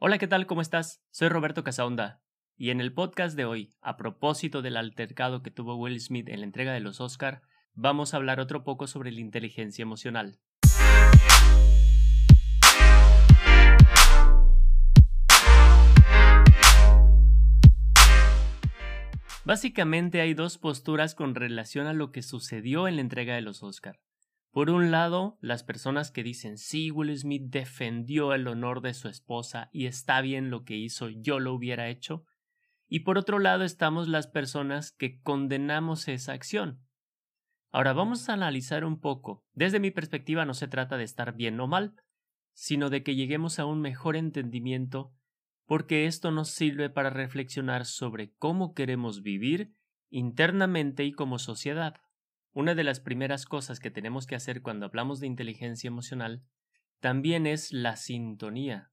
Hola, ¿qué tal? ¿Cómo estás? Soy Roberto Casaonda. Y en el podcast de hoy, a propósito del altercado que tuvo Will Smith en la entrega de los Oscar, vamos a hablar otro poco sobre la inteligencia emocional. Básicamente hay dos posturas con relación a lo que sucedió en la entrega de los Oscar. Por un lado, las personas que dicen sí, Will Smith defendió el honor de su esposa y está bien lo que hizo, yo lo hubiera hecho. Y por otro lado estamos las personas que condenamos esa acción. Ahora vamos a analizar un poco. Desde mi perspectiva no se trata de estar bien o mal, sino de que lleguemos a un mejor entendimiento porque esto nos sirve para reflexionar sobre cómo queremos vivir internamente y como sociedad. Una de las primeras cosas que tenemos que hacer cuando hablamos de inteligencia emocional también es la sintonía.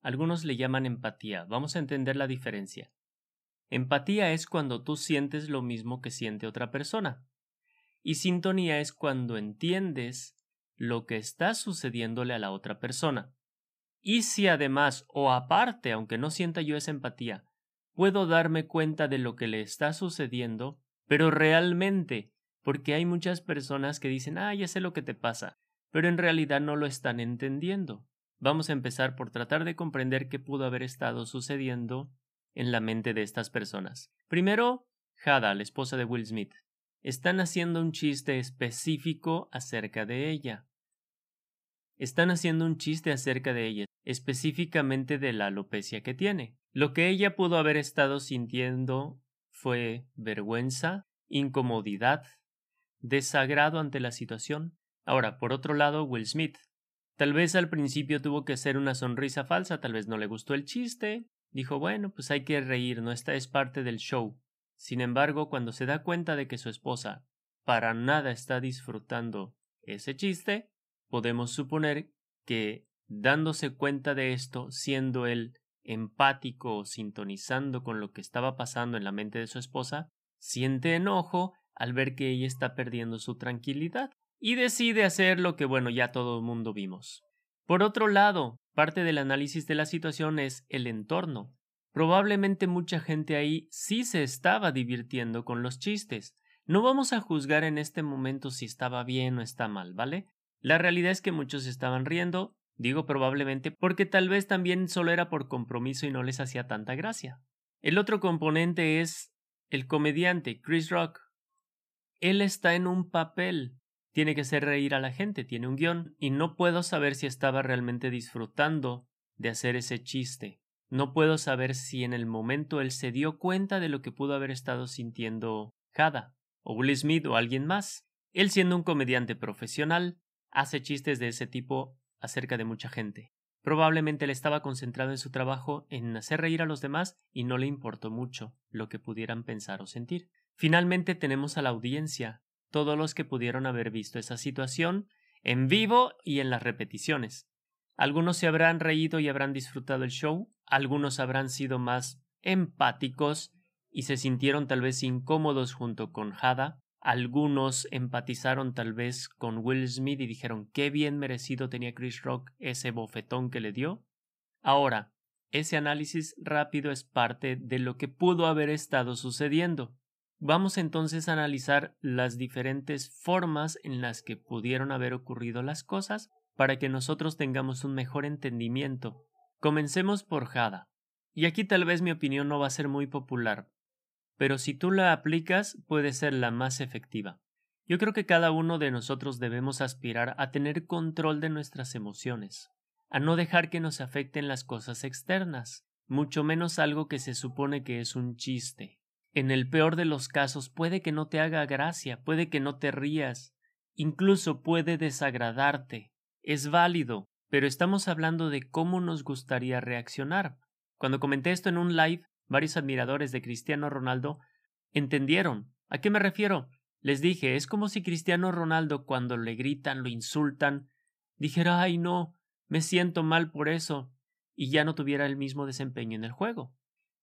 Algunos le llaman empatía. Vamos a entender la diferencia. Empatía es cuando tú sientes lo mismo que siente otra persona. Y sintonía es cuando entiendes lo que está sucediéndole a la otra persona. Y si además o aparte, aunque no sienta yo esa empatía, puedo darme cuenta de lo que le está sucediendo, pero realmente, porque hay muchas personas que dicen, ah, ya sé lo que te pasa, pero en realidad no lo están entendiendo. Vamos a empezar por tratar de comprender qué pudo haber estado sucediendo en la mente de estas personas. Primero, Hada, la esposa de Will Smith. Están haciendo un chiste específico acerca de ella. Están haciendo un chiste acerca de ella específicamente de la alopecia que tiene. Lo que ella pudo haber estado sintiendo fue vergüenza, incomodidad, desagrado ante la situación. Ahora, por otro lado, Will Smith. Tal vez al principio tuvo que hacer una sonrisa falsa, tal vez no le gustó el chiste. Dijo, bueno, pues hay que reír, no esta es parte del show. Sin embargo, cuando se da cuenta de que su esposa para nada está disfrutando ese chiste, podemos suponer que dándose cuenta de esto, siendo él empático o sintonizando con lo que estaba pasando en la mente de su esposa, siente enojo al ver que ella está perdiendo su tranquilidad y decide hacer lo que bueno ya todo el mundo vimos. Por otro lado, parte del análisis de la situación es el entorno. Probablemente mucha gente ahí sí se estaba divirtiendo con los chistes. No vamos a juzgar en este momento si estaba bien o está mal, ¿vale? La realidad es que muchos estaban riendo Digo probablemente porque tal vez también solo era por compromiso y no les hacía tanta gracia. El otro componente es el comediante Chris Rock. Él está en un papel. Tiene que hacer reír a la gente, tiene un guion, y no puedo saber si estaba realmente disfrutando de hacer ese chiste. No puedo saber si en el momento él se dio cuenta de lo que pudo haber estado sintiendo Hada, o Will Smith o alguien más. Él siendo un comediante profesional, hace chistes de ese tipo acerca de mucha gente. Probablemente él estaba concentrado en su trabajo en hacer reír a los demás y no le importó mucho lo que pudieran pensar o sentir. Finalmente tenemos a la audiencia, todos los que pudieron haber visto esa situación en vivo y en las repeticiones. Algunos se habrán reído y habrán disfrutado el show, algunos habrán sido más empáticos y se sintieron tal vez incómodos junto con Hada, algunos empatizaron tal vez con Will Smith y dijeron qué bien merecido tenía Chris Rock ese bofetón que le dio. Ahora, ese análisis rápido es parte de lo que pudo haber estado sucediendo. Vamos entonces a analizar las diferentes formas en las que pudieron haber ocurrido las cosas para que nosotros tengamos un mejor entendimiento. Comencemos por Jada. Y aquí tal vez mi opinión no va a ser muy popular, pero si tú la aplicas puede ser la más efectiva. Yo creo que cada uno de nosotros debemos aspirar a tener control de nuestras emociones, a no dejar que nos afecten las cosas externas, mucho menos algo que se supone que es un chiste. En el peor de los casos puede que no te haga gracia, puede que no te rías, incluso puede desagradarte. Es válido, pero estamos hablando de cómo nos gustaría reaccionar. Cuando comenté esto en un live, Varios admiradores de Cristiano Ronaldo entendieron. ¿A qué me refiero? Les dije, es como si Cristiano Ronaldo cuando le gritan, lo insultan, dijera, ay no, me siento mal por eso, y ya no tuviera el mismo desempeño en el juego.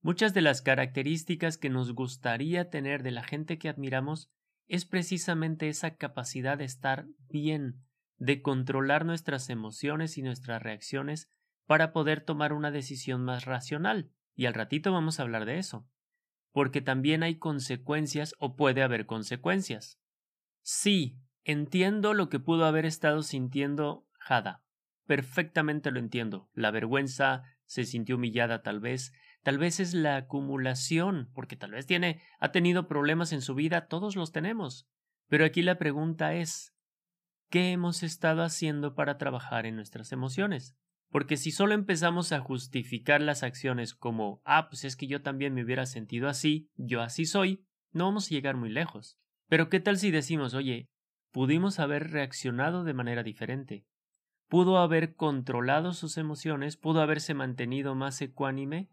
Muchas de las características que nos gustaría tener de la gente que admiramos es precisamente esa capacidad de estar bien, de controlar nuestras emociones y nuestras reacciones para poder tomar una decisión más racional. Y al ratito vamos a hablar de eso. Porque también hay consecuencias o puede haber consecuencias. Sí, entiendo lo que pudo haber estado sintiendo Hada. Perfectamente lo entiendo. La vergüenza, se sintió humillada tal vez, tal vez es la acumulación, porque tal vez tiene, ha tenido problemas en su vida, todos los tenemos. Pero aquí la pregunta es, ¿qué hemos estado haciendo para trabajar en nuestras emociones? Porque si solo empezamos a justificar las acciones como, ah, pues es que yo también me hubiera sentido así, yo así soy, no vamos a llegar muy lejos. Pero ¿qué tal si decimos, oye, pudimos haber reaccionado de manera diferente? Pudo haber controlado sus emociones, pudo haberse mantenido más ecuánime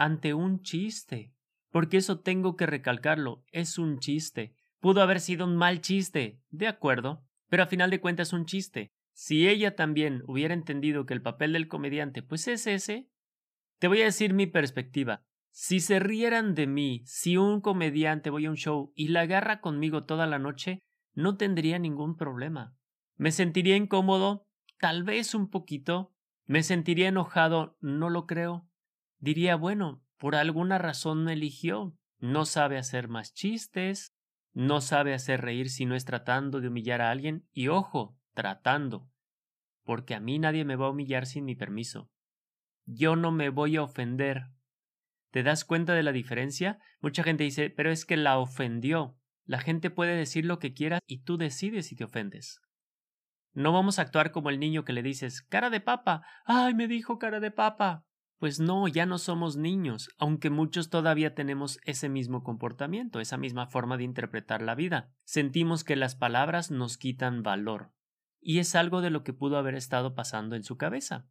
ante un chiste. Porque eso tengo que recalcarlo, es un chiste. Pudo haber sido un mal chiste, de acuerdo, pero a final de cuentas un chiste. Si ella también hubiera entendido que el papel del comediante pues es ese, te voy a decir mi perspectiva. Si se rieran de mí, si un comediante voy a un show y la agarra conmigo toda la noche, no tendría ningún problema. Me sentiría incómodo, tal vez un poquito. Me sentiría enojado, no lo creo. Diría, bueno, por alguna razón me eligió. No sabe hacer más chistes, no sabe hacer reír si no es tratando de humillar a alguien, y ojo, tratando, porque a mí nadie me va a humillar sin mi permiso. Yo no me voy a ofender. ¿Te das cuenta de la diferencia? Mucha gente dice, pero es que la ofendió. La gente puede decir lo que quiera y tú decides si te ofendes. No vamos a actuar como el niño que le dices, cara de papa. ¡Ay, me dijo cara de papa! Pues no, ya no somos niños, aunque muchos todavía tenemos ese mismo comportamiento, esa misma forma de interpretar la vida. Sentimos que las palabras nos quitan valor. Y es algo de lo que pudo haber estado pasando en su cabeza,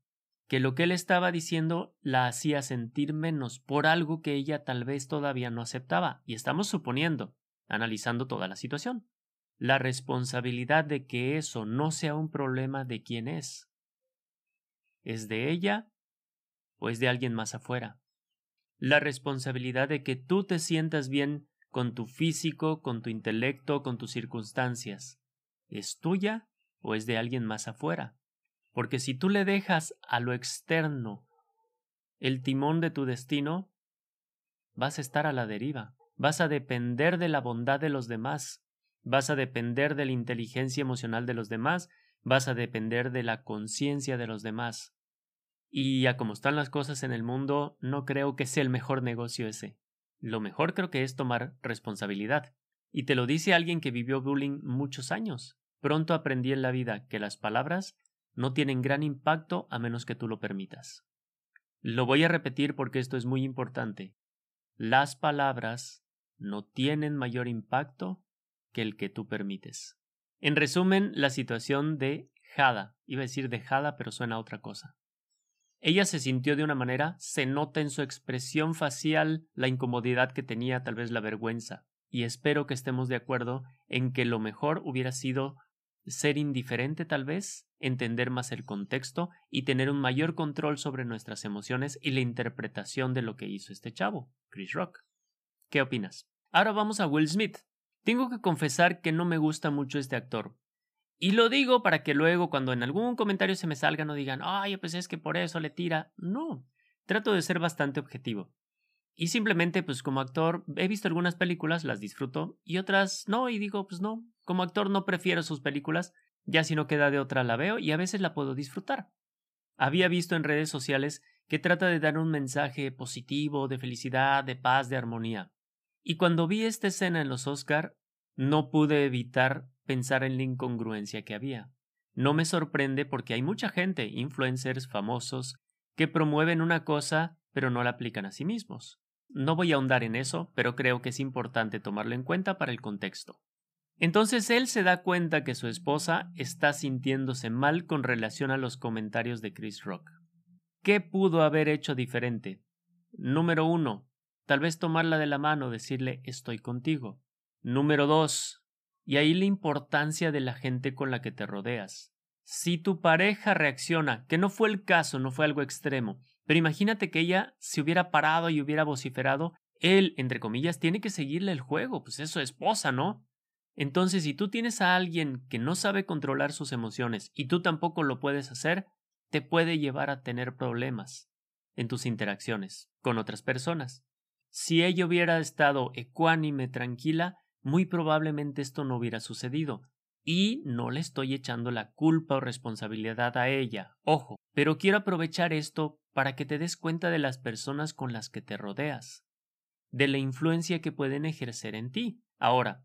que lo que él estaba diciendo la hacía sentir menos por algo que ella tal vez todavía no aceptaba, y estamos suponiendo, analizando toda la situación. La responsabilidad de que eso no sea un problema de quién es. ¿Es de ella o es de alguien más afuera. La responsabilidad de que tú te sientas bien con tu físico, con tu intelecto, con tus circunstancias, ¿es tuya o es de alguien más afuera? Porque si tú le dejas a lo externo el timón de tu destino, vas a estar a la deriva, vas a depender de la bondad de los demás, vas a depender de la inteligencia emocional de los demás, vas a depender de la conciencia de los demás. Y a como están las cosas en el mundo, no creo que sea el mejor negocio ese. Lo mejor creo que es tomar responsabilidad. Y te lo dice alguien que vivió bullying muchos años. Pronto aprendí en la vida que las palabras no tienen gran impacto a menos que tú lo permitas. Lo voy a repetir porque esto es muy importante. Las palabras no tienen mayor impacto que el que tú permites. En resumen, la situación de Jada. Iba a decir de Jada, pero suena a otra cosa. Ella se sintió de una manera, se nota en su expresión facial la incomodidad que tenía, tal vez la vergüenza, y espero que estemos de acuerdo en que lo mejor hubiera sido ser indiferente tal vez, entender más el contexto y tener un mayor control sobre nuestras emociones y la interpretación de lo que hizo este chavo, Chris Rock. ¿Qué opinas? Ahora vamos a Will Smith. Tengo que confesar que no me gusta mucho este actor. Y lo digo para que luego cuando en algún comentario se me salga no digan, ay, pues es que por eso le tira. No, trato de ser bastante objetivo. Y simplemente, pues como actor, he visto algunas películas, las disfruto, y otras no, y digo, pues no, como actor no prefiero sus películas, ya si no queda de otra la veo y a veces la puedo disfrutar. Había visto en redes sociales que trata de dar un mensaje positivo, de felicidad, de paz, de armonía. Y cuando vi esta escena en los Oscar, no pude evitar pensar en la incongruencia que había. No me sorprende porque hay mucha gente, influencers famosos, que promueven una cosa pero no la aplican a sí mismos. No voy a ahondar en eso, pero creo que es importante tomarlo en cuenta para el contexto. Entonces él se da cuenta que su esposa está sintiéndose mal con relación a los comentarios de Chris Rock. ¿Qué pudo haber hecho diferente? Número uno, tal vez tomarla de la mano, decirle estoy contigo. Número dos, y ahí la importancia de la gente con la que te rodeas. Si tu pareja reacciona, que no fue el caso, no fue algo extremo, pero imagínate que ella se hubiera parado y hubiera vociferado, él, entre comillas, tiene que seguirle el juego, pues es su esposa, ¿no? Entonces, si tú tienes a alguien que no sabe controlar sus emociones y tú tampoco lo puedes hacer, te puede llevar a tener problemas en tus interacciones con otras personas. Si ella hubiera estado ecuánime, tranquila, muy probablemente esto no hubiera sucedido. Y no le estoy echando la culpa o responsabilidad a ella, ojo, pero quiero aprovechar esto para que te des cuenta de las personas con las que te rodeas, de la influencia que pueden ejercer en ti. Ahora,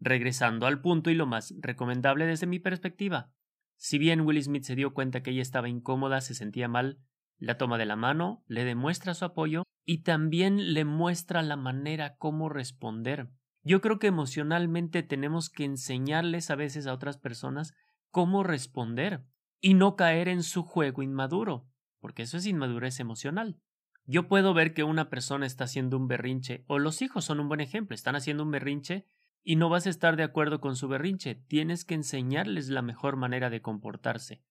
regresando al punto y lo más recomendable desde mi perspectiva, si bien Will Smith se dio cuenta que ella estaba incómoda, se sentía mal, la toma de la mano, le demuestra su apoyo y también le muestra la manera cómo responder. Yo creo que emocionalmente tenemos que enseñarles a veces a otras personas cómo responder y no caer en su juego inmaduro, porque eso es inmadurez emocional. Yo puedo ver que una persona está haciendo un berrinche, o los hijos son un buen ejemplo, están haciendo un berrinche y no vas a estar de acuerdo con su berrinche, tienes que enseñarles la mejor manera de comportarse.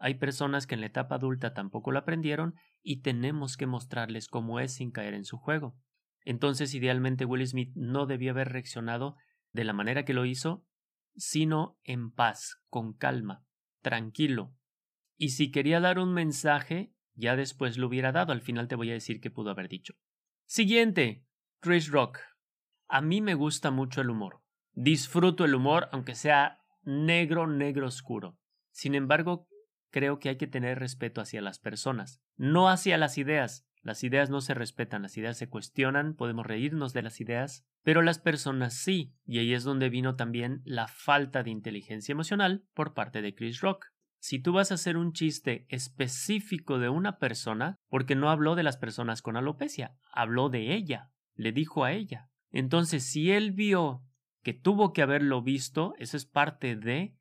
Hay personas que en la etapa adulta tampoco lo aprendieron y tenemos que mostrarles cómo es sin caer en su juego. Entonces, idealmente, Will Smith no debió haber reaccionado de la manera que lo hizo, sino en paz, con calma, tranquilo. Y si quería dar un mensaje, ya después lo hubiera dado. Al final te voy a decir qué pudo haber dicho. Siguiente. Chris Rock. A mí me gusta mucho el humor. Disfruto el humor, aunque sea negro, negro oscuro. Sin embargo, creo que hay que tener respeto hacia las personas, no hacia las ideas. Las ideas no se respetan, las ideas se cuestionan, podemos reírnos de las ideas, pero las personas sí, y ahí es donde vino también la falta de inteligencia emocional por parte de Chris Rock. Si tú vas a hacer un chiste específico de una persona, porque no habló de las personas con alopecia, habló de ella, le dijo a ella. Entonces, si él vio que tuvo que haberlo visto, eso es parte de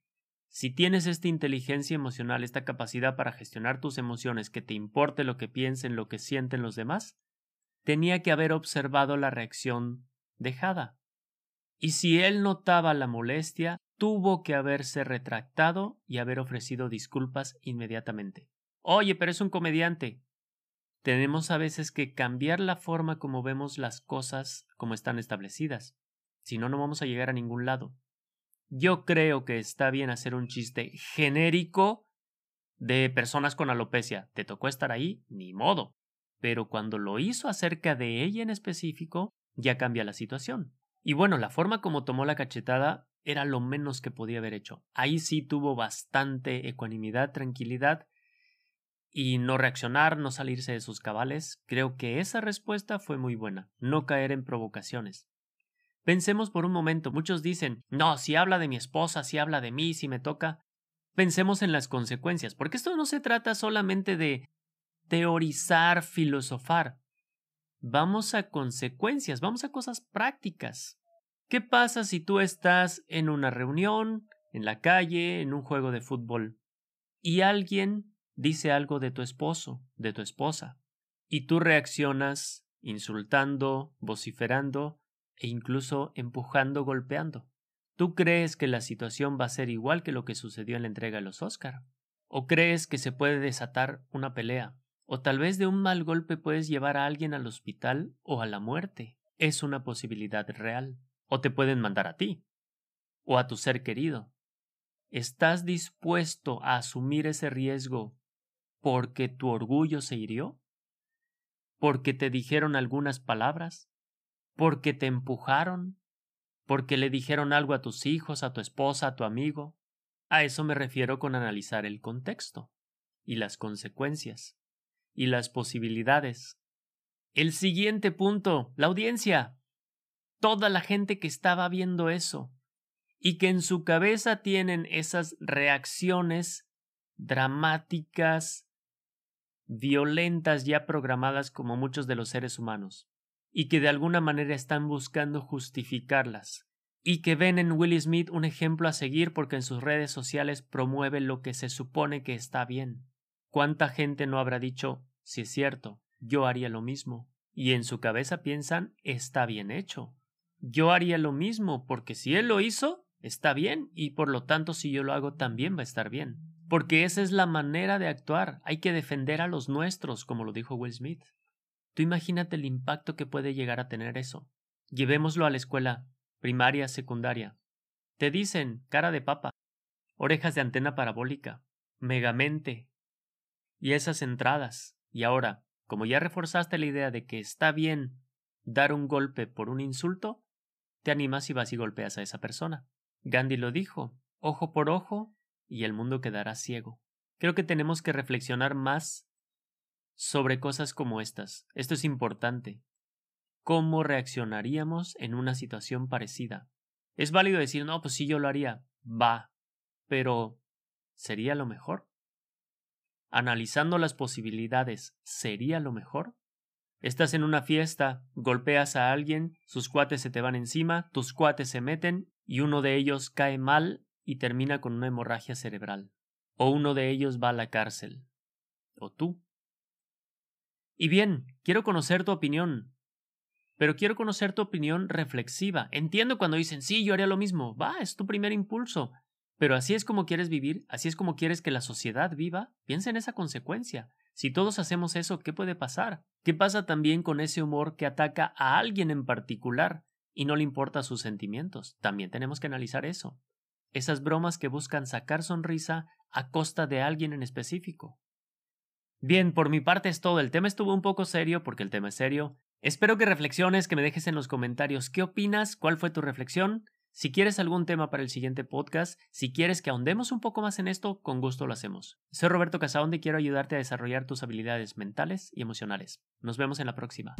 si tienes esta inteligencia emocional, esta capacidad para gestionar tus emociones, que te importe lo que piensen, lo que sienten los demás, tenía que haber observado la reacción dejada. Y si él notaba la molestia, tuvo que haberse retractado y haber ofrecido disculpas inmediatamente. Oye, pero es un comediante. Tenemos a veces que cambiar la forma como vemos las cosas como están establecidas. Si no, no vamos a llegar a ningún lado. Yo creo que está bien hacer un chiste genérico de personas con alopecia. ¿Te tocó estar ahí? Ni modo. Pero cuando lo hizo acerca de ella en específico, ya cambia la situación. Y bueno, la forma como tomó la cachetada era lo menos que podía haber hecho. Ahí sí tuvo bastante ecuanimidad, tranquilidad y no reaccionar, no salirse de sus cabales. Creo que esa respuesta fue muy buena, no caer en provocaciones. Pensemos por un momento, muchos dicen, no, si habla de mi esposa, si habla de mí, si me toca. Pensemos en las consecuencias, porque esto no se trata solamente de teorizar, filosofar. Vamos a consecuencias, vamos a cosas prácticas. ¿Qué pasa si tú estás en una reunión, en la calle, en un juego de fútbol, y alguien dice algo de tu esposo, de tu esposa, y tú reaccionas insultando, vociferando, e incluso empujando, golpeando. ¿Tú crees que la situación va a ser igual que lo que sucedió en la entrega de los Oscar? ¿O crees que se puede desatar una pelea? ¿O tal vez de un mal golpe puedes llevar a alguien al hospital o a la muerte? Es una posibilidad real. O te pueden mandar a ti. O a tu ser querido. ¿Estás dispuesto a asumir ese riesgo porque tu orgullo se hirió? ¿Porque te dijeron algunas palabras? Porque te empujaron, porque le dijeron algo a tus hijos, a tu esposa, a tu amigo. A eso me refiero con analizar el contexto y las consecuencias y las posibilidades. El siguiente punto, la audiencia. Toda la gente que estaba viendo eso y que en su cabeza tienen esas reacciones dramáticas, violentas ya programadas como muchos de los seres humanos y que de alguna manera están buscando justificarlas, y que ven en Will Smith un ejemplo a seguir porque en sus redes sociales promueve lo que se supone que está bien. ¿Cuánta gente no habrá dicho, si es cierto, yo haría lo mismo? Y en su cabeza piensan, está bien hecho. Yo haría lo mismo porque si él lo hizo, está bien, y por lo tanto si yo lo hago también va a estar bien. Porque esa es la manera de actuar. Hay que defender a los nuestros, como lo dijo Will Smith. Tú imagínate el impacto que puede llegar a tener eso. Llevémoslo a la escuela, primaria, secundaria. Te dicen cara de papa, orejas de antena parabólica, megamente, y esas entradas. Y ahora, como ya reforzaste la idea de que está bien dar un golpe por un insulto, te animas y vas y golpeas a esa persona. Gandhi lo dijo, ojo por ojo, y el mundo quedará ciego. Creo que tenemos que reflexionar más sobre cosas como estas. Esto es importante. ¿Cómo reaccionaríamos en una situación parecida? Es válido decir, no, pues sí, yo lo haría. Va. Pero, ¿sería lo mejor? Analizando las posibilidades, ¿sería lo mejor? Estás en una fiesta, golpeas a alguien, sus cuates se te van encima, tus cuates se meten y uno de ellos cae mal y termina con una hemorragia cerebral. O uno de ellos va a la cárcel. O tú. Y bien, quiero conocer tu opinión. Pero quiero conocer tu opinión reflexiva. Entiendo cuando dicen, sí, yo haría lo mismo. Va, es tu primer impulso. Pero así es como quieres vivir, así es como quieres que la sociedad viva. Piensa en esa consecuencia. Si todos hacemos eso, ¿qué puede pasar? ¿Qué pasa también con ese humor que ataca a alguien en particular y no le importa sus sentimientos? También tenemos que analizar eso. Esas bromas que buscan sacar sonrisa a costa de alguien en específico. Bien, por mi parte es todo. El tema estuvo un poco serio porque el tema es serio. Espero que reflexiones, que me dejes en los comentarios qué opinas, cuál fue tu reflexión. Si quieres algún tema para el siguiente podcast, si quieres que ahondemos un poco más en esto, con gusto lo hacemos. Soy Roberto Casaonde y quiero ayudarte a desarrollar tus habilidades mentales y emocionales. Nos vemos en la próxima.